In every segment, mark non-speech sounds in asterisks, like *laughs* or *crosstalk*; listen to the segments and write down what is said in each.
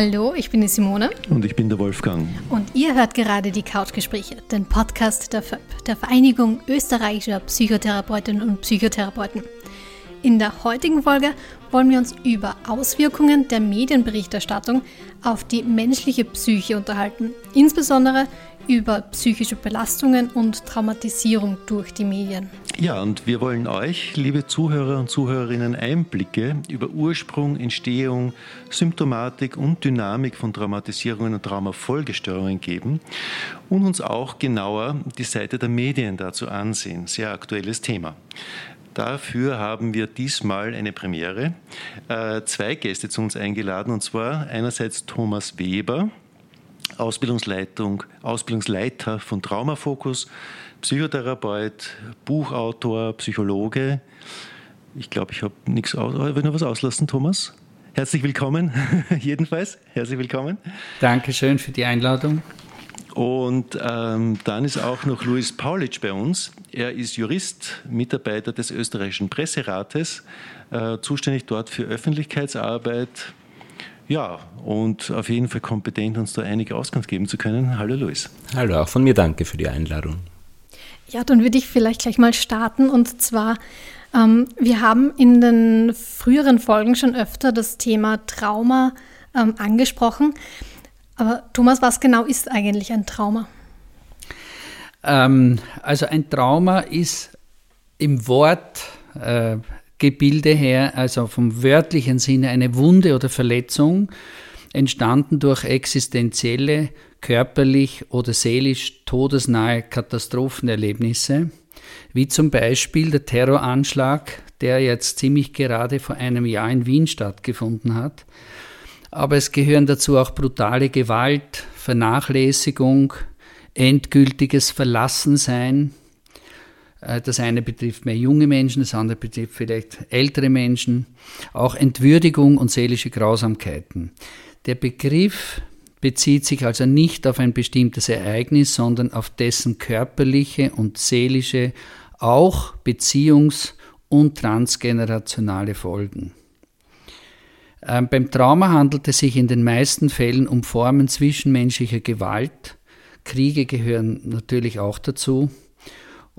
Hallo, ich bin die Simone. Und ich bin der Wolfgang. Und ihr hört gerade die Couchgespräche, den Podcast der FÖP, der Vereinigung österreichischer Psychotherapeutinnen und Psychotherapeuten. In der heutigen Folge wollen wir uns über Auswirkungen der Medienberichterstattung auf die menschliche Psyche unterhalten, insbesondere über psychische Belastungen und Traumatisierung durch die Medien. Ja, und wir wollen euch, liebe Zuhörer und Zuhörerinnen, Einblicke über Ursprung, Entstehung, Symptomatik und Dynamik von Traumatisierungen und Traumafolgestörungen geben und uns auch genauer die Seite der Medien dazu ansehen. Sehr aktuelles Thema. Dafür haben wir diesmal eine Premiere. Äh, zwei Gäste zu uns eingeladen, und zwar einerseits Thomas Weber, Ausbildungsleitung, Ausbildungsleiter von Traumafokus, Psychotherapeut, Buchautor, Psychologe. Ich glaube, ich habe nichts aus. Will noch was auslassen, Thomas? Herzlich willkommen, *laughs* jedenfalls. Herzlich willkommen. Dankeschön für die Einladung. Und ähm, dann ist auch noch Luis Paulitsch bei uns. Er ist Jurist, Mitarbeiter des österreichischen Presserates, äh, zuständig dort für Öffentlichkeitsarbeit. Ja, und auf jeden Fall kompetent, uns da einige Auskunft geben zu können. Hallo Luis. Hallo, auch von mir danke für die Einladung. Ja, dann würde ich vielleicht gleich mal starten. Und zwar, ähm, wir haben in den früheren Folgen schon öfter das Thema Trauma ähm, angesprochen. Aber Thomas, was genau ist eigentlich ein Trauma? Ähm, also ein Trauma ist im Wortgebilde äh, her, also vom wörtlichen Sinne, eine Wunde oder Verletzung, entstanden durch existenzielle, körperlich oder seelisch todesnahe Katastrophenerlebnisse, wie zum Beispiel der Terroranschlag, der jetzt ziemlich gerade vor einem Jahr in Wien stattgefunden hat, aber es gehören dazu auch brutale Gewalt, Vernachlässigung, endgültiges Verlassensein. Äh, das eine betrifft mehr junge Menschen, das andere betrifft vielleicht ältere Menschen, auch Entwürdigung und seelische Grausamkeiten. Der Begriff bezieht sich also nicht auf ein bestimmtes Ereignis, sondern auf dessen körperliche und seelische, auch beziehungs- und transgenerationale Folgen. Ähm, beim Trauma handelt es sich in den meisten Fällen um Formen zwischenmenschlicher Gewalt. Kriege gehören natürlich auch dazu.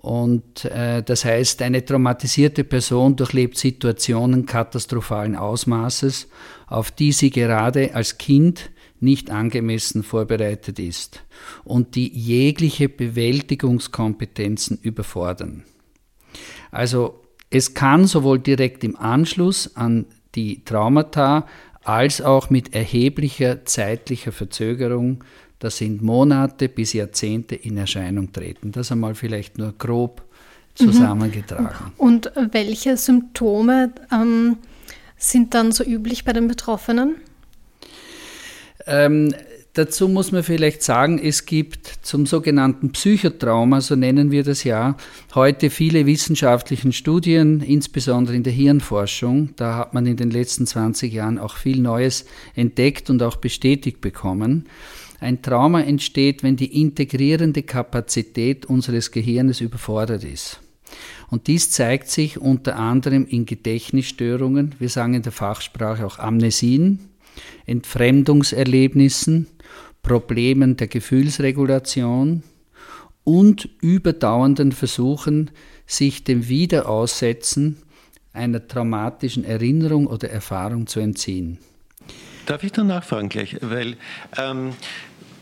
Und äh, das heißt, eine traumatisierte Person durchlebt Situationen katastrophalen Ausmaßes, auf die sie gerade als Kind nicht angemessen vorbereitet ist und die jegliche Bewältigungskompetenzen überfordern. Also es kann sowohl direkt im Anschluss an die Traumata als auch mit erheblicher zeitlicher Verzögerung, das sind Monate bis Jahrzehnte in Erscheinung treten. Das einmal vielleicht nur grob zusammengetragen. Mhm. Und welche Symptome ähm, sind dann so üblich bei den Betroffenen? Ähm, Dazu muss man vielleicht sagen, es gibt zum sogenannten Psychotrauma, so nennen wir das ja, heute viele wissenschaftliche Studien, insbesondere in der Hirnforschung. Da hat man in den letzten 20 Jahren auch viel Neues entdeckt und auch bestätigt bekommen. Ein Trauma entsteht, wenn die integrierende Kapazität unseres Gehirnes überfordert ist. Und dies zeigt sich unter anderem in Gedächtnisstörungen, wir sagen in der Fachsprache auch Amnesien, Entfremdungserlebnissen, Problemen der Gefühlsregulation und überdauernden Versuchen, sich dem Wiederaussetzen einer traumatischen Erinnerung oder Erfahrung zu entziehen. Darf ich da nachfragen gleich? Weil, ähm,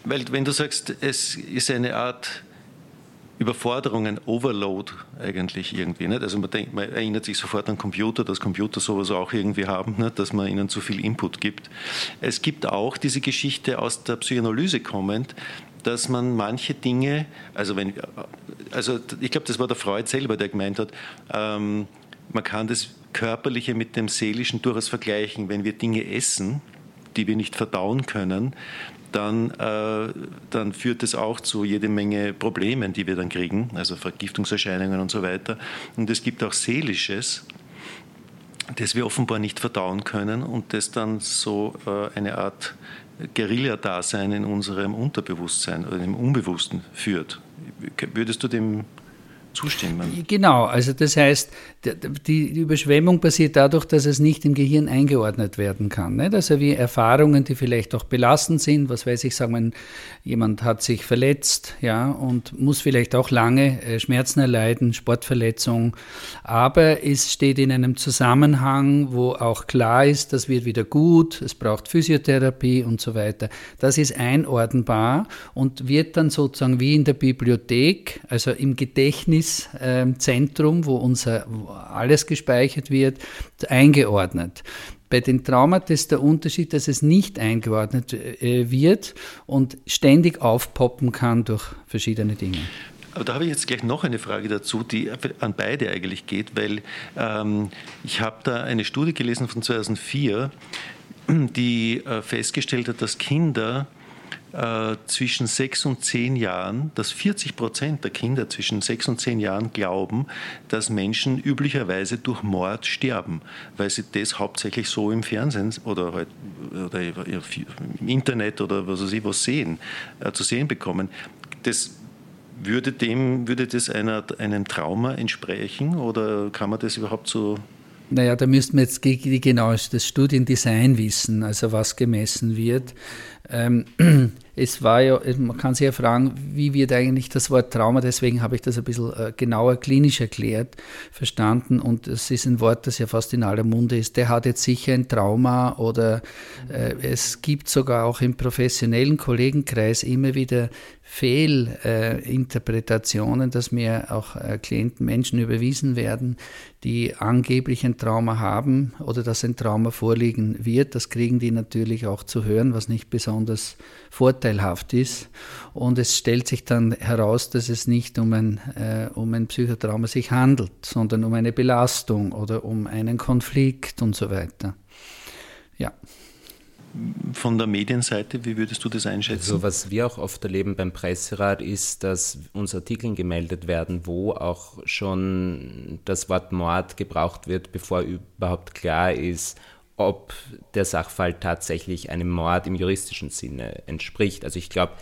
weil wenn du sagst, es ist eine Art Überforderung, ein Overload eigentlich irgendwie. Nicht? Also man, denkt, man erinnert sich sofort an Computer, dass Computer sowas auch irgendwie haben, nicht? dass man ihnen zu viel Input gibt. Es gibt auch diese Geschichte aus der Psychoanalyse kommend, dass man manche Dinge, also wenn, also ich glaube, das war der Freud selber, der gemeint hat, ähm, man kann das Körperliche mit dem Seelischen durchaus vergleichen. Wenn wir Dinge essen, die wir nicht verdauen können, dann, äh, dann führt es auch zu jede Menge Problemen, die wir dann kriegen, also Vergiftungserscheinungen und so weiter. Und es gibt auch Seelisches, das wir offenbar nicht verdauen können und das dann so äh, eine Art Guerilla-Dasein in unserem Unterbewusstsein oder im Unbewussten führt. Würdest du dem zustimmen. Genau, also das heißt, die Überschwemmung passiert dadurch, dass es nicht im Gehirn eingeordnet werden kann. Nicht? Also wie Erfahrungen, die vielleicht auch belastend sind, was weiß ich, sagen wir, jemand hat sich verletzt, ja, und muss vielleicht auch lange äh, Schmerzen erleiden, Sportverletzung, aber es steht in einem Zusammenhang, wo auch klar ist, das wird wieder gut, es braucht Physiotherapie und so weiter. Das ist einordnbar und wird dann sozusagen wie in der Bibliothek, also im Gedächtniszentrum, wo unser alles gespeichert wird, eingeordnet. Bei den Traumata ist der Unterschied, dass es nicht eingeordnet äh, wird und ständig aufpoppen kann durch verschiedene Dinge. Aber da habe ich jetzt gleich noch eine Frage dazu, die an beide eigentlich geht, weil ähm, ich habe da eine Studie gelesen von 2004, die äh, festgestellt hat, dass Kinder zwischen sechs und zehn Jahren, dass 40 Prozent der Kinder zwischen sechs und zehn Jahren glauben, dass Menschen üblicherweise durch Mord sterben, weil sie das hauptsächlich so im Fernsehen oder, halt, oder im Internet oder was weiß ich was sehen, äh, zu sehen bekommen. Das würde dem, würde das einer, einem Trauma entsprechen oder kann man das überhaupt so naja, da müssten wir jetzt genau das Studiendesign wissen, also was gemessen wird. Ähm, *clears throat* es war ja, man kann sich ja fragen, wie wird eigentlich das Wort Trauma, deswegen habe ich das ein bisschen äh, genauer klinisch erklärt, verstanden und es ist ein Wort, das ja fast in aller Munde ist. Der hat jetzt sicher ein Trauma oder äh, es gibt sogar auch im professionellen Kollegenkreis immer wieder Fehlinterpretationen, dass mir auch äh, Klienten, Menschen überwiesen werden, die angeblich ein Trauma haben oder dass ein Trauma vorliegen wird. Das kriegen die natürlich auch zu hören, was nicht besonders vorteilhaft ist. Und es stellt sich dann heraus, dass es nicht um ein, äh, um ein Psychotrauma sich handelt, sondern um eine Belastung oder um einen Konflikt und so weiter. Ja von der Medienseite, wie würdest du das einschätzen? Also was wir auch oft erleben beim Presserat ist, dass uns Artikel gemeldet werden, wo auch schon das Wort Mord gebraucht wird, bevor überhaupt klar ist, ob der Sachfall tatsächlich einem Mord im juristischen Sinne entspricht. Also ich glaube,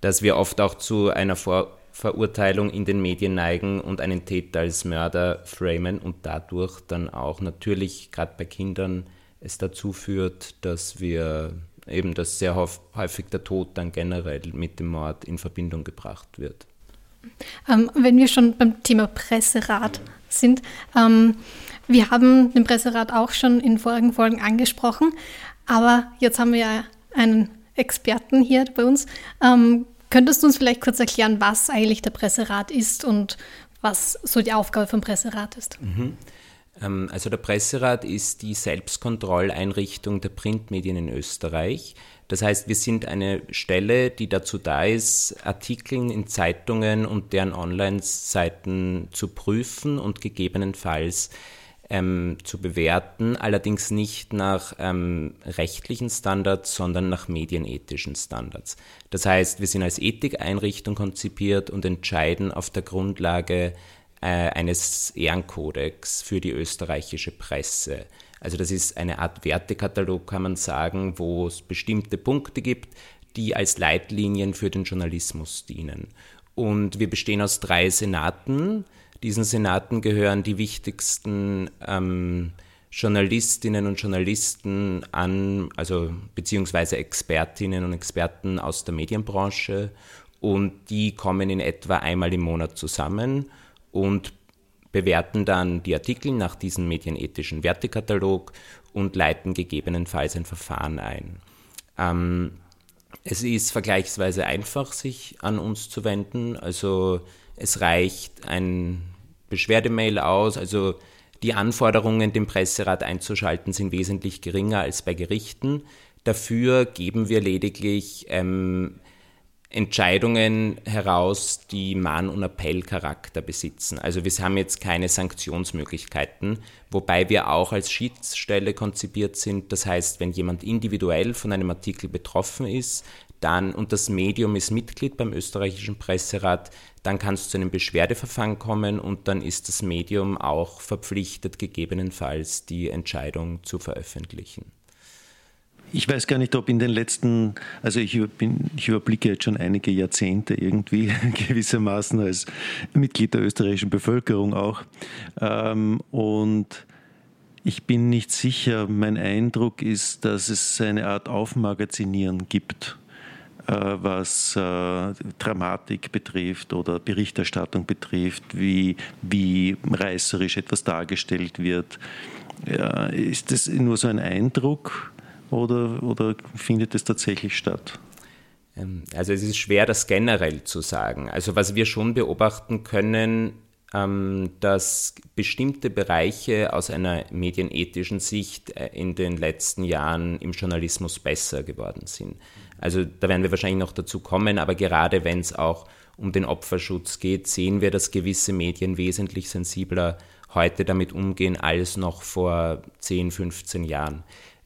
dass wir oft auch zu einer Vor Verurteilung in den Medien neigen und einen Täter als Mörder framen und dadurch dann auch natürlich gerade bei Kindern es dazu führt, dass wir eben, dass sehr häufig der Tod dann generell mit dem Mord in Verbindung gebracht wird. Ähm, wenn wir schon beim Thema Presserat sind, ähm, wir haben den Presserat auch schon in vorigen Folgen angesprochen, aber jetzt haben wir ja einen Experten hier bei uns. Ähm, könntest du uns vielleicht kurz erklären, was eigentlich der Presserat ist und was so die Aufgabe vom Presserat ist? Mhm. Ähm, also der Presserat ist die Selbstkontrolleinrichtung der Printmedien in Österreich. Das heißt, wir sind eine Stelle, die dazu da ist, Artikel in Zeitungen und deren Online-Seiten zu prüfen und gegebenenfalls ähm, zu bewerten, allerdings nicht nach ähm, rechtlichen Standards, sondern nach medienethischen Standards. Das heißt, wir sind als Ethikeinrichtung konzipiert und entscheiden auf der Grundlage eines Ehrenkodex für die österreichische Presse. Also das ist eine Art Wertekatalog, kann man sagen, wo es bestimmte Punkte gibt, die als Leitlinien für den Journalismus dienen. Und wir bestehen aus drei Senaten. Diesen Senaten gehören die wichtigsten ähm, Journalistinnen und Journalisten an, also beziehungsweise Expertinnen und Experten aus der Medienbranche. Und die kommen in etwa einmal im Monat zusammen und bewerten dann die Artikel nach diesem medienethischen Wertekatalog und leiten gegebenenfalls ein Verfahren ein. Ähm, es ist vergleichsweise einfach, sich an uns zu wenden. Also es reicht ein Beschwerdemail aus. Also die Anforderungen, den Presserat einzuschalten, sind wesentlich geringer als bei Gerichten. Dafür geben wir lediglich ähm, Entscheidungen heraus, die Mahn- und Appellcharakter besitzen. Also wir haben jetzt keine Sanktionsmöglichkeiten, wobei wir auch als Schiedsstelle konzipiert sind. Das heißt, wenn jemand individuell von einem Artikel betroffen ist, dann und das Medium ist Mitglied beim österreichischen Presserat, dann kann es zu einem Beschwerdeverfahren kommen und dann ist das Medium auch verpflichtet, gegebenenfalls die Entscheidung zu veröffentlichen. Ich weiß gar nicht, ob in den letzten, also ich, bin, ich überblicke jetzt schon einige Jahrzehnte irgendwie *laughs* gewissermaßen als Mitglied der österreichischen Bevölkerung auch. Ähm, und ich bin nicht sicher, mein Eindruck ist, dass es eine Art Aufmagazinieren gibt äh, was äh, Dramatik betrifft oder Berichterstattung betrifft, wie, wie reißerisch etwas dargestellt wird. Ist das nur so ein Eindruck oder, oder findet es tatsächlich statt? Ähm, also es ist schwer, das generell zu sagen. Also was wir schon beobachten können, ähm, dass bestimmte Bereiche aus einer medienethischen Sicht äh, in den letzten Jahren im Journalismus besser geworden sind. Also da werden wir wahrscheinlich noch dazu kommen, aber gerade wenn es auch um den Opferschutz geht, sehen wir, dass gewisse Medien wesentlich sensibler heute damit umgehen als noch vor 10, 15 Jahren.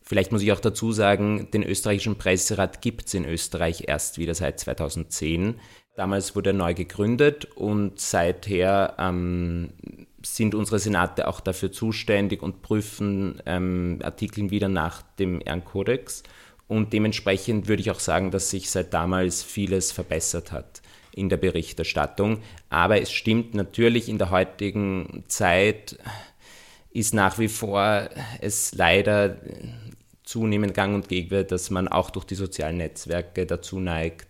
Vielleicht muss ich auch dazu sagen, den österreichischen Presserat gibt es in Österreich erst wieder seit 2010. Damals wurde er neu gegründet und seither ähm, sind unsere Senate auch dafür zuständig und prüfen ähm, Artikel wieder nach dem Ehrenkodex. Und dementsprechend würde ich auch sagen, dass sich seit damals vieles verbessert hat in der Berichterstattung. Aber es stimmt natürlich, in der heutigen Zeit ist nach wie vor es leider zunehmend gang und gäbe dass man auch durch die sozialen Netzwerke dazu neigt,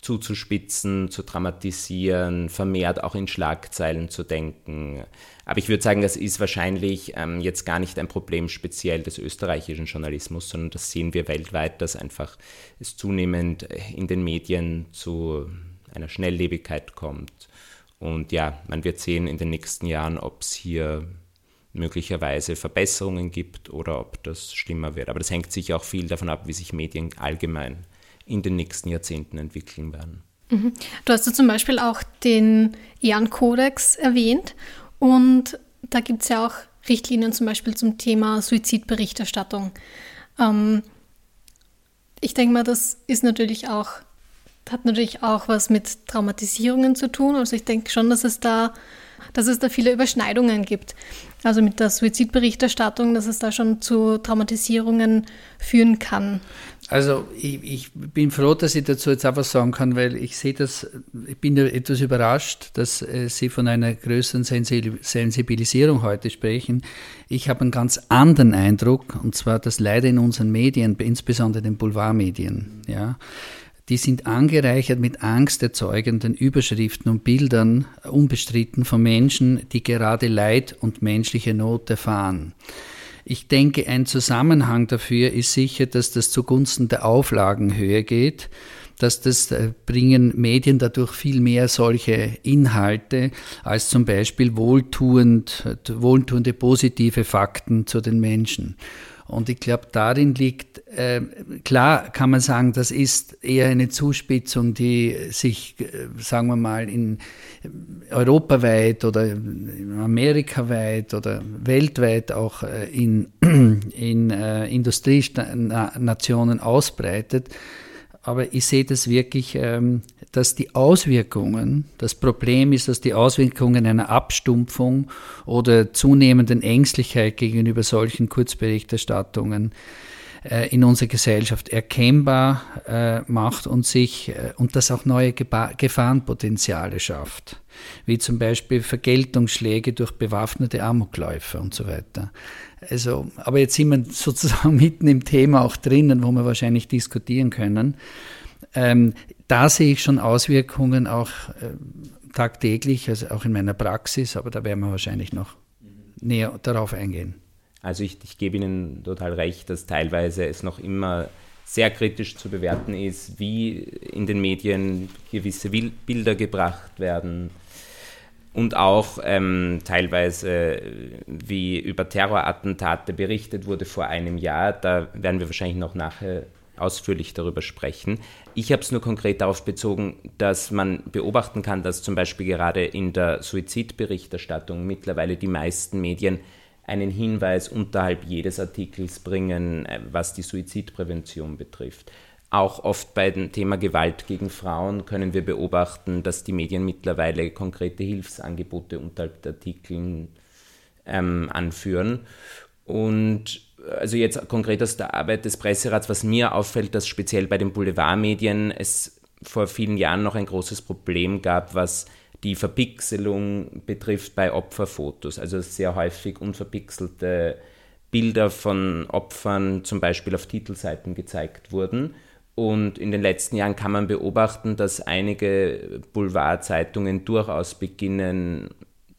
zuzuspitzen, zu dramatisieren, vermehrt auch in Schlagzeilen zu denken. Aber ich würde sagen, das ist wahrscheinlich ähm, jetzt gar nicht ein Problem speziell des österreichischen Journalismus, sondern das sehen wir weltweit, dass einfach es zunehmend in den Medien zu einer Schnelllebigkeit kommt. Und ja, man wird sehen in den nächsten Jahren, ob es hier möglicherweise Verbesserungen gibt oder ob das schlimmer wird. Aber das hängt sicher auch viel davon ab, wie sich Medien allgemein in den nächsten Jahrzehnten entwickeln werden. Mhm. Du hast ja zum Beispiel auch den Ehrenkodex erwähnt und da gibt es ja auch Richtlinien zum Beispiel zum Thema Suizidberichterstattung. Ähm, ich denke mal, das ist natürlich auch, hat natürlich auch was mit Traumatisierungen zu tun. Also ich denke schon, dass es da dass es da viele Überschneidungen gibt. Also mit der Suizidberichterstattung, dass es da schon zu Traumatisierungen führen kann. Also ich, ich, bin froh, dass ich dazu jetzt auch was sagen kann, weil ich sehe das, ich bin etwas überrascht, dass äh, Sie von einer größeren Sensibilisierung heute sprechen. Ich habe einen ganz anderen Eindruck, und zwar, dass leider in unseren Medien, insbesondere den Boulevardmedien, ja, die sind angereichert mit angsterzeugenden Überschriften und Bildern, unbestritten von Menschen, die gerade Leid und menschliche Not erfahren. Ich denke, ein Zusammenhang dafür ist sicher, dass das zugunsten der Auflagenhöhe geht, dass das äh, bringen Medien dadurch viel mehr solche Inhalte als zum Beispiel wohltuend, wohltuende positive Fakten zu den Menschen. Und ich glaube, darin liegt, äh, klar kann man sagen, das ist eher eine Zuspitzung, die sich, äh, sagen wir mal, in europaweit oder amerikaweit oder weltweit auch äh, in, *clears throat* in äh, Industrienationen ausbreitet. Aber ich sehe das wirklich ähm, dass die Auswirkungen, das Problem ist, dass die Auswirkungen einer Abstumpfung oder zunehmenden Ängstlichkeit gegenüber solchen Kurzberichterstattungen äh, in unserer Gesellschaft erkennbar äh, macht und sich äh, und das auch neue Gefahrenpotenziale schafft, wie zum Beispiel Vergeltungsschläge durch bewaffnete Amokläufer und so weiter. Also, aber jetzt sind wir *laughs* sozusagen mitten im Thema auch drinnen, wo wir wahrscheinlich diskutieren können. Ähm, da sehe ich schon Auswirkungen auch äh, tagtäglich, also auch in meiner Praxis, aber da werden wir wahrscheinlich noch näher darauf eingehen. Also ich, ich gebe Ihnen total recht, dass teilweise es noch immer sehr kritisch zu bewerten ist, wie in den Medien gewisse Bilder gebracht werden und auch ähm, teilweise, wie über Terrorattentate berichtet wurde vor einem Jahr. Da werden wir wahrscheinlich noch nachher ausführlich darüber sprechen. Ich habe es nur konkret darauf bezogen, dass man beobachten kann, dass zum Beispiel gerade in der Suizidberichterstattung mittlerweile die meisten Medien einen Hinweis unterhalb jedes Artikels bringen, äh, was die Suizidprävention betrifft. Auch oft bei dem Thema Gewalt gegen Frauen können wir beobachten, dass die Medien mittlerweile konkrete Hilfsangebote unterhalb der Artikeln ähm, anführen. Und also jetzt konkret aus der Arbeit des Presserats, was mir auffällt, dass speziell bei den Boulevardmedien es vor vielen Jahren noch ein großes Problem gab, was die Verpixelung betrifft bei Opferfotos. Also sehr häufig unverpixelte Bilder von Opfern zum Beispiel auf Titelseiten gezeigt wurden. Und in den letzten Jahren kann man beobachten, dass einige Boulevardzeitungen durchaus beginnen,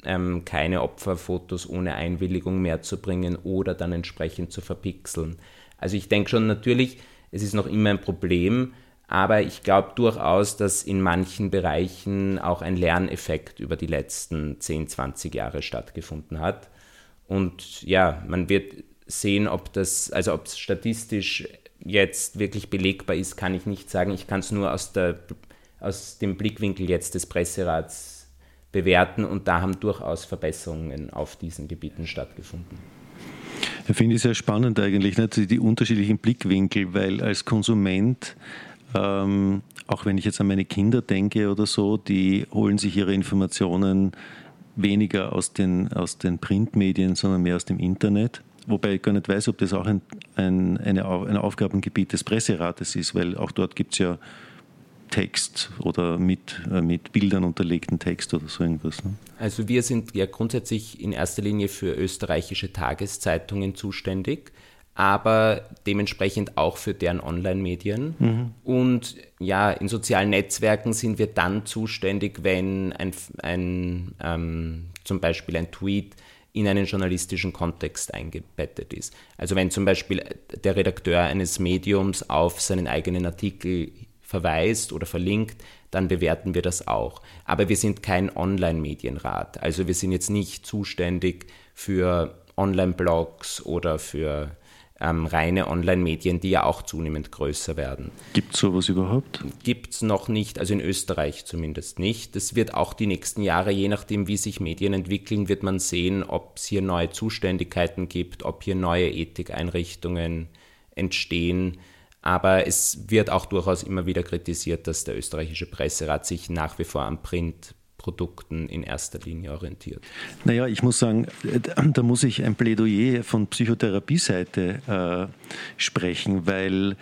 ähm, keine Opferfotos ohne Einwilligung mehr zu bringen oder dann entsprechend zu verpixeln. Also ich denke schon natürlich, es ist noch immer ein Problem, aber ich glaube durchaus, dass in manchen Bereichen auch ein Lerneffekt über die letzten 10, 20 Jahre stattgefunden hat. Und ja, man wird sehen, ob das, also ob es statistisch jetzt wirklich belegbar ist, kann ich nicht sagen. Ich kann es nur aus, der, aus dem Blickwinkel jetzt des Presserats bewerten und da haben durchaus Verbesserungen auf diesen Gebieten stattgefunden. Ich finde es sehr spannend eigentlich, nicht? die unterschiedlichen Blickwinkel, weil als Konsument, ähm, auch wenn ich jetzt an meine Kinder denke oder so, die holen sich ihre Informationen weniger aus den, aus den Printmedien, sondern mehr aus dem Internet. Wobei ich gar nicht weiß, ob das auch ein, ein, eine, ein Aufgabengebiet des Presserates ist, weil auch dort gibt es ja Text oder mit, äh, mit Bildern unterlegten Text oder so irgendwas. Ne? Also wir sind ja grundsätzlich in erster Linie für österreichische Tageszeitungen zuständig, aber dementsprechend auch für deren Online-Medien. Mhm. Und ja, in sozialen Netzwerken sind wir dann zuständig, wenn ein, ein ähm, zum Beispiel ein Tweet in einen journalistischen Kontext eingebettet ist. Also wenn zum Beispiel der Redakteur eines Mediums auf seinen eigenen Artikel verweist oder verlinkt, dann bewerten wir das auch. Aber wir sind kein Online-Medienrat. Also wir sind jetzt nicht zuständig für Online-Blogs oder für ähm, reine Online-Medien, die ja auch zunehmend größer werden. Gibt es sowas überhaupt? Gibt es noch nicht, also in Österreich zumindest nicht. Das wird auch die nächsten Jahre, je nachdem, wie sich Medien entwickeln, wird man sehen, ob es hier neue Zuständigkeiten gibt, ob hier neue Ethikeinrichtungen entstehen. Aber es wird auch durchaus immer wieder kritisiert, dass der österreichische Presserat sich nach wie vor am Printprodukten in erster Linie orientiert. Naja, ich muss sagen, da muss ich ein Plädoyer von Psychotherapie-Seite äh, sprechen, weil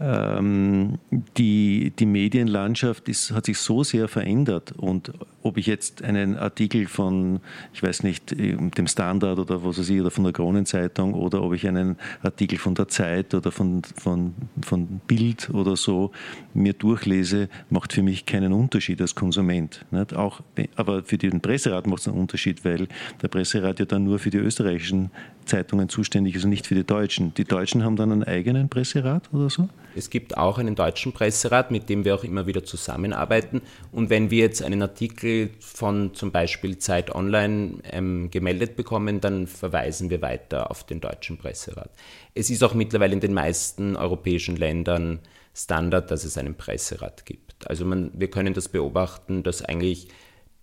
die, die Medienlandschaft ist, hat sich so sehr verändert und ob ich jetzt einen Artikel von, ich weiß nicht, dem Standard oder was weiß ich, oder von der Kronenzeitung oder ob ich einen Artikel von der Zeit oder von, von, von Bild oder so mir durchlese, macht für mich keinen Unterschied als Konsument. Nicht? Auch, aber für den Presserat macht es einen Unterschied, weil der Presserat ja dann nur für die österreichischen Zeitungen zuständig ist und nicht für die deutschen. Die Deutschen haben dann einen eigenen Presserat oder so? Es gibt auch einen deutschen Presserat, mit dem wir auch immer wieder zusammenarbeiten. Und wenn wir jetzt einen Artikel von zum Beispiel Zeit Online ähm, gemeldet bekommen, dann verweisen wir weiter auf den deutschen Presserat. Es ist auch mittlerweile in den meisten europäischen Ländern Standard, dass es einen Presserat gibt. Also man, wir können das beobachten, dass eigentlich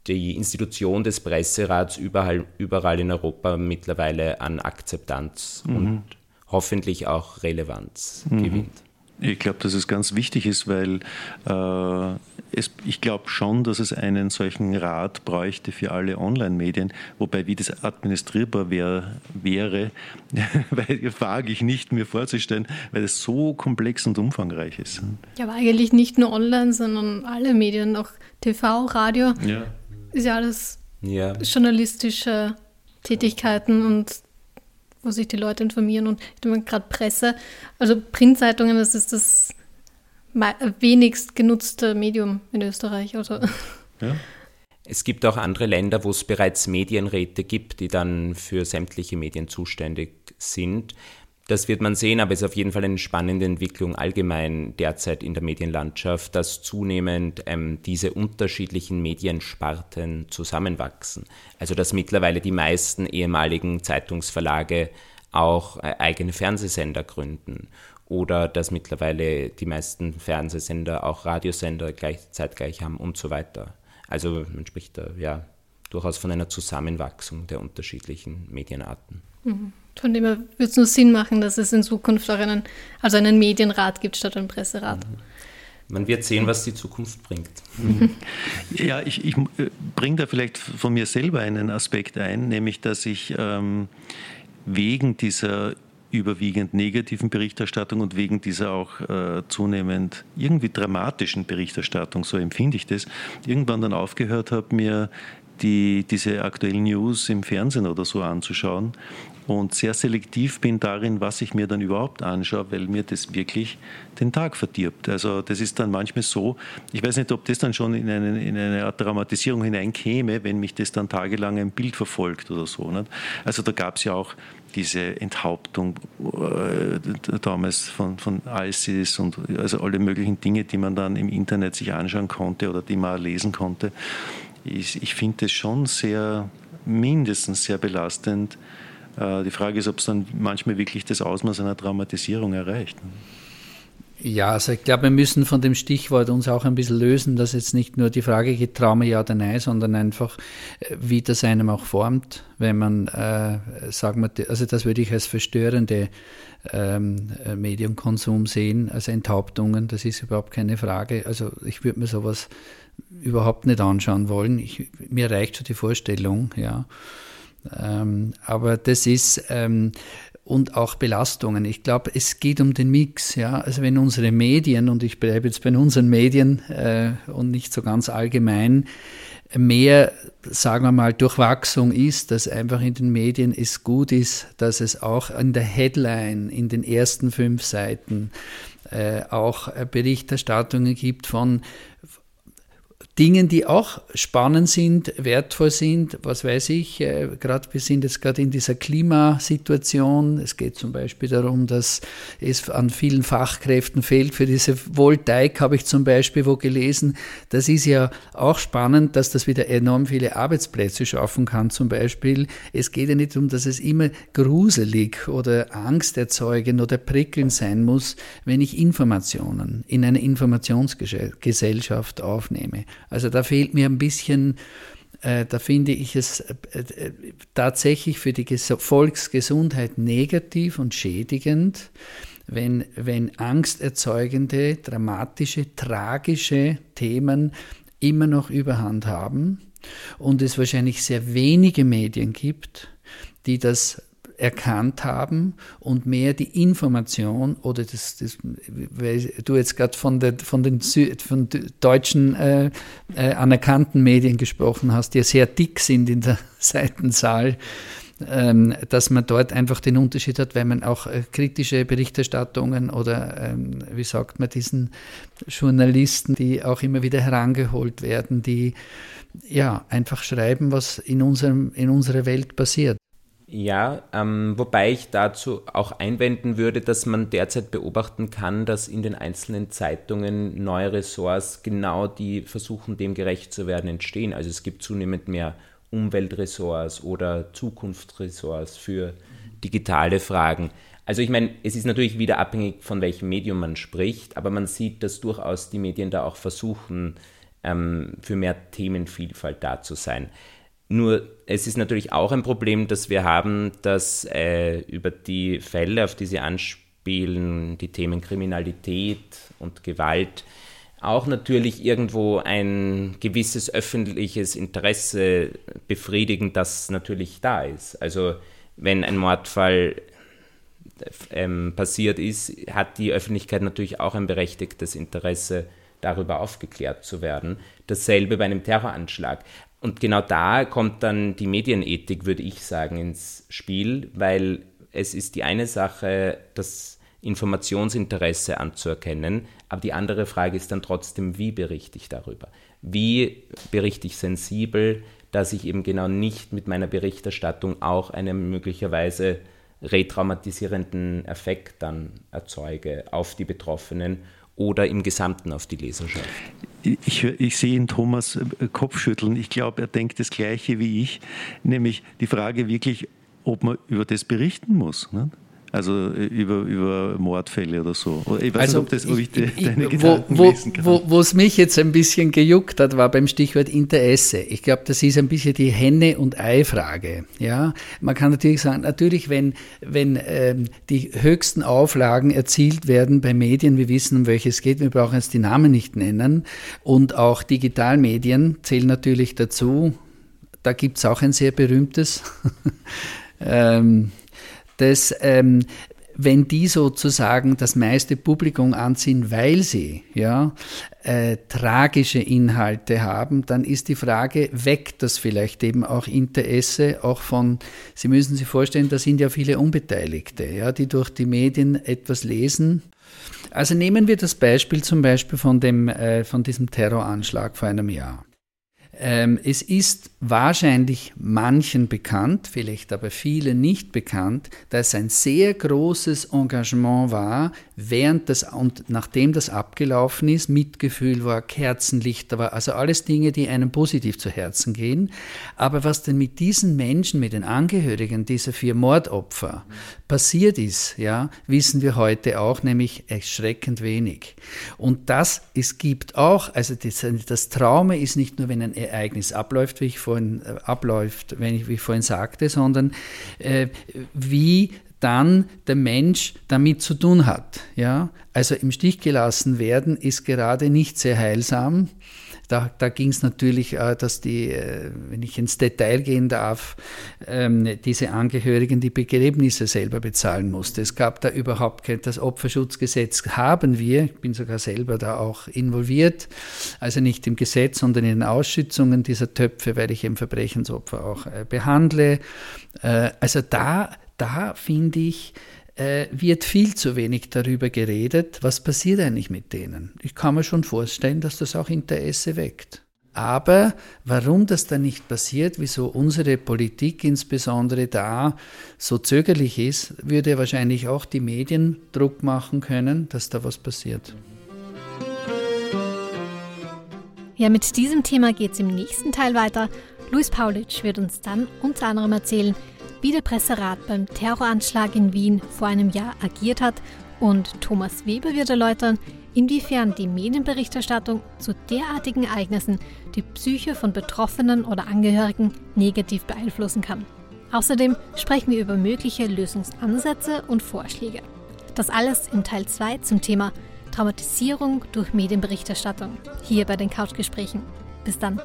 die Institution des Presserats überall, überall in Europa mittlerweile an Akzeptanz mhm. und hoffentlich auch Relevanz mhm. gewinnt. Ich glaube, dass es ganz wichtig ist, weil äh, es, ich glaube schon, dass es einen solchen Rat bräuchte für alle Online-Medien, wobei wie das administrierbar wär, wäre, *laughs* weil wage ich nicht mir vorzustellen, weil es so komplex und umfangreich ist. Ja, aber eigentlich nicht nur online, sondern alle Medien, auch TV, Radio, ja. Ist ja alles ja. journalistische Tätigkeiten und wo sich die Leute informieren und gerade Presse, also Printzeitungen, das ist das wenigst genutzte Medium in Österreich. Also. Ja. Es gibt auch andere Länder, wo es bereits Medienräte gibt, die dann für sämtliche Medien zuständig sind. Das wird man sehen, aber es ist auf jeden Fall eine spannende Entwicklung allgemein derzeit in der Medienlandschaft, dass zunehmend ähm, diese unterschiedlichen Mediensparten zusammenwachsen. Also dass mittlerweile die meisten ehemaligen Zeitungsverlage auch äh, eigene Fernsehsender gründen oder dass mittlerweile die meisten Fernsehsender auch Radiosender gleich, zeitgleich haben und so weiter. Also man spricht da ja durchaus von einer Zusammenwachsung der unterschiedlichen Medienarten. Mhm. Von dem her würde es nur Sinn machen, dass es in Zukunft auch einen, also einen Medienrat gibt statt einen Presserat. Mhm. Man wird sehen, was die Zukunft bringt. *laughs* Ja, ich, ich äh, bringe da vielleicht von mir selber einen Aspekt ein, nämlich dass ich ähm, wegen dieser überwiegend negativen Berichterstattung und wegen dieser auch äh, zunehmend irgendwie dramatischen Berichterstattung, so empfinde ich das, irgendwann dann aufgehört habe, mir die, diese aktuellen News im Fernsehen oder so anzuschauen und sehr selektiv bin darin, was ich mir dann überhaupt anschaue, weil mir das wirklich den Tag verdirbt. Also das ist dann manchmal so, ich weiß nicht, ob das dann schon in eine, in eine Art Dramatisierung hineinkäme, wenn mich das dann tagelang ein Bild verfolgt oder so. Nicht? Also da gab es ja auch diese Enthauptung äh, damals von, von ISIS und also alle möglichen Dinge, die man dann im Internet sich anschauen konnte oder die man lesen konnte ich, ich finde es schon sehr, mindestens sehr belastend. Äh, die Frage ist, ob es dann manchmal wirklich das Ausmaß einer Dramatisierung erreicht. Ja, also ich glaube, wir müssen von dem Stichwort uns auch ein bisschen lösen, dass jetzt nicht nur die Frage geht, Trauma ja oder nein, sondern einfach, äh, wie das einem auch formt, wenn man, äh, sagen wir, also das würde ich als verstörende ähm, äh, Medienkonsum sehen, also Enthauptungen, das ist überhaupt keine Frage. Also ich würde mir sowas überhaupt nicht anschauen wollen. Ich, mir reicht schon die Vorstellung, ja. Ähm, aber das ist, ähm, und auch Belastungen. Ich glaube, es geht um den Mix. Ja? Also wenn unsere Medien, und ich bleibe jetzt bei unseren Medien äh, und nicht so ganz allgemein, mehr, sagen wir mal, Durchwachsung ist, dass einfach in den Medien es gut ist, dass es auch in der Headline, in den ersten fünf Seiten, äh, auch Berichterstattungen gibt von Dingen, die auch spannend sind, wertvoll sind, was weiß ich, äh, gerade wir sind jetzt gerade in dieser Klimasituation. Es geht zum Beispiel darum, dass es an vielen Fachkräften fehlt. Für diese Voltaik habe ich zum Beispiel wo gelesen. Das ist ja auch spannend, dass das wieder enorm viele Arbeitsplätze schaffen kann. Zum Beispiel, es geht ja nicht darum, dass es immer gruselig oder angsterzeugend oder prickelnd sein muss, wenn ich Informationen in einer Informationsgesellschaft aufnehme. Also da fehlt mir ein bisschen, äh, da finde ich es äh, tatsächlich für die Volksgesundheit negativ und schädigend, wenn, wenn angsterzeugende, dramatische, tragische Themen immer noch überhand haben und es wahrscheinlich sehr wenige Medien gibt, die das erkannt haben und mehr die Information oder das, das weil du jetzt gerade von, von den von deutschen äh, äh, anerkannten Medien gesprochen hast, die ja sehr dick sind in der *laughs* Seitenzahl, ähm, dass man dort einfach den Unterschied hat, weil man auch äh, kritische Berichterstattungen oder ähm, wie sagt man diesen Journalisten, die auch immer wieder herangeholt werden, die ja einfach schreiben, was in unserem in unserer Welt passiert. Ja, ähm, wobei ich dazu auch einwenden würde, dass man derzeit beobachten kann, dass in den einzelnen Zeitungen neue Ressorts genau die versuchen, dem gerecht zu werden, entstehen. Also es gibt zunehmend mehr Umweltressorts oder Zukunftsressorts für digitale Fragen. Also ich meine, es ist natürlich wieder abhängig von welchem Medium man spricht, aber man sieht, dass durchaus die Medien da auch versuchen, ähm, für mehr Themenvielfalt da zu sein. Nur es ist natürlich auch ein Problem, dass wir haben, dass äh, über die Fälle, auf die Sie anspielen, die Themen Kriminalität und Gewalt, auch natürlich irgendwo ein gewisses öffentliches Interesse befriedigen, das natürlich da ist. Also wenn ein Mordfall ähm, passiert ist, hat die Öffentlichkeit natürlich auch ein berechtigtes Interesse, darüber aufgeklärt zu werden. Dasselbe bei einem Terroranschlag. Und genau da kommt dann die Medienethik, würde ich sagen, ins Spiel, weil es ist die eine Sache, das Informationsinteresse anzuerkennen, aber die andere Frage ist dann trotzdem, wie berichte ich darüber? Wie berichte ich sensibel, dass ich eben genau nicht mit meiner Berichterstattung auch einen möglicherweise retraumatisierenden Effekt dann erzeuge auf die Betroffenen oder im Gesamten auf die Leserschaft? Ich, ich sehe in Thomas äh, Kopfschütteln. Ich glaube, er denkt das Gleiche wie ich, nämlich die Frage wirklich, ob man über das berichten muss. Ne? Also äh, über, über Mordfälle oder so. Ich weiß also, nicht, ob, das, ob ich, ich, deine Gedanken wo, lesen kann. Wo es mich jetzt ein bisschen gejuckt hat, war beim Stichwort Interesse. Ich glaube, das ist ein bisschen die Henne- und Ei-Frage. Ja? Man kann natürlich sagen, natürlich, wenn, wenn ähm, die höchsten Auflagen erzielt werden bei Medien, wir wissen, um welche es geht, wir brauchen jetzt die Namen nicht nennen, und auch Digitalmedien zählen natürlich dazu. Da gibt es auch ein sehr berühmtes. *laughs* ähm, das, ähm, wenn die sozusagen das meiste Publikum anziehen, weil sie ja, äh, tragische Inhalte haben, dann ist die Frage, weckt das vielleicht eben auch Interesse, auch von, Sie müssen sich vorstellen, da sind ja viele Unbeteiligte, ja, die durch die Medien etwas lesen. Also nehmen wir das Beispiel zum Beispiel von, dem, äh, von diesem Terroranschlag vor einem Jahr. Ähm, es ist wahrscheinlich manchen bekannt, vielleicht aber vielen nicht bekannt, dass ein sehr großes Engagement war, während das und nachdem das abgelaufen ist, Mitgefühl war, Kerzenlichter war, also alles Dinge, die einem positiv zu Herzen gehen. Aber was denn mit diesen Menschen, mit den Angehörigen dieser vier Mordopfer passiert ist, ja, wissen wir heute auch, nämlich erschreckend wenig. Und das, es gibt auch, also das, das Trauma ist nicht nur, wenn ein Ereignis abläuft, wie ich vorhin äh, abläuft, wenn ich, wie ich vorhin sagte, sondern äh, wie dann der Mensch damit zu tun hat. Ja? Also im Stich gelassen werden ist gerade nicht sehr heilsam. Da, da ging es natürlich, äh, dass die, äh, wenn ich ins Detail gehen darf, ähm, diese Angehörigen die Begräbnisse selber bezahlen mussten. Es gab da überhaupt kein, das Opferschutzgesetz haben wir, ich bin sogar selber da auch involviert, also nicht im Gesetz, sondern in den Ausschützungen dieser Töpfe, weil ich eben Verbrechensopfer auch äh, behandle. Also da, da finde ich, äh, wird viel zu wenig darüber geredet, was passiert eigentlich mit denen. Ich kann mir schon vorstellen, dass das auch Interesse weckt. Aber warum das dann nicht passiert, wieso unsere Politik insbesondere da so zögerlich ist, würde wahrscheinlich auch die Medien Druck machen können, dass da was passiert. Ja, mit diesem Thema geht es im nächsten Teil weiter. Luis Paulitsch wird uns dann unter anderem erzählen, wie der Presserat beim Terroranschlag in Wien vor einem Jahr agiert hat und Thomas Weber wird erläutern, inwiefern die Medienberichterstattung zu derartigen Ereignissen die Psyche von Betroffenen oder Angehörigen negativ beeinflussen kann. Außerdem sprechen wir über mögliche Lösungsansätze und Vorschläge. Das alles im Teil 2 zum Thema Traumatisierung durch Medienberichterstattung hier bei den Couchgesprächen. Bis dann.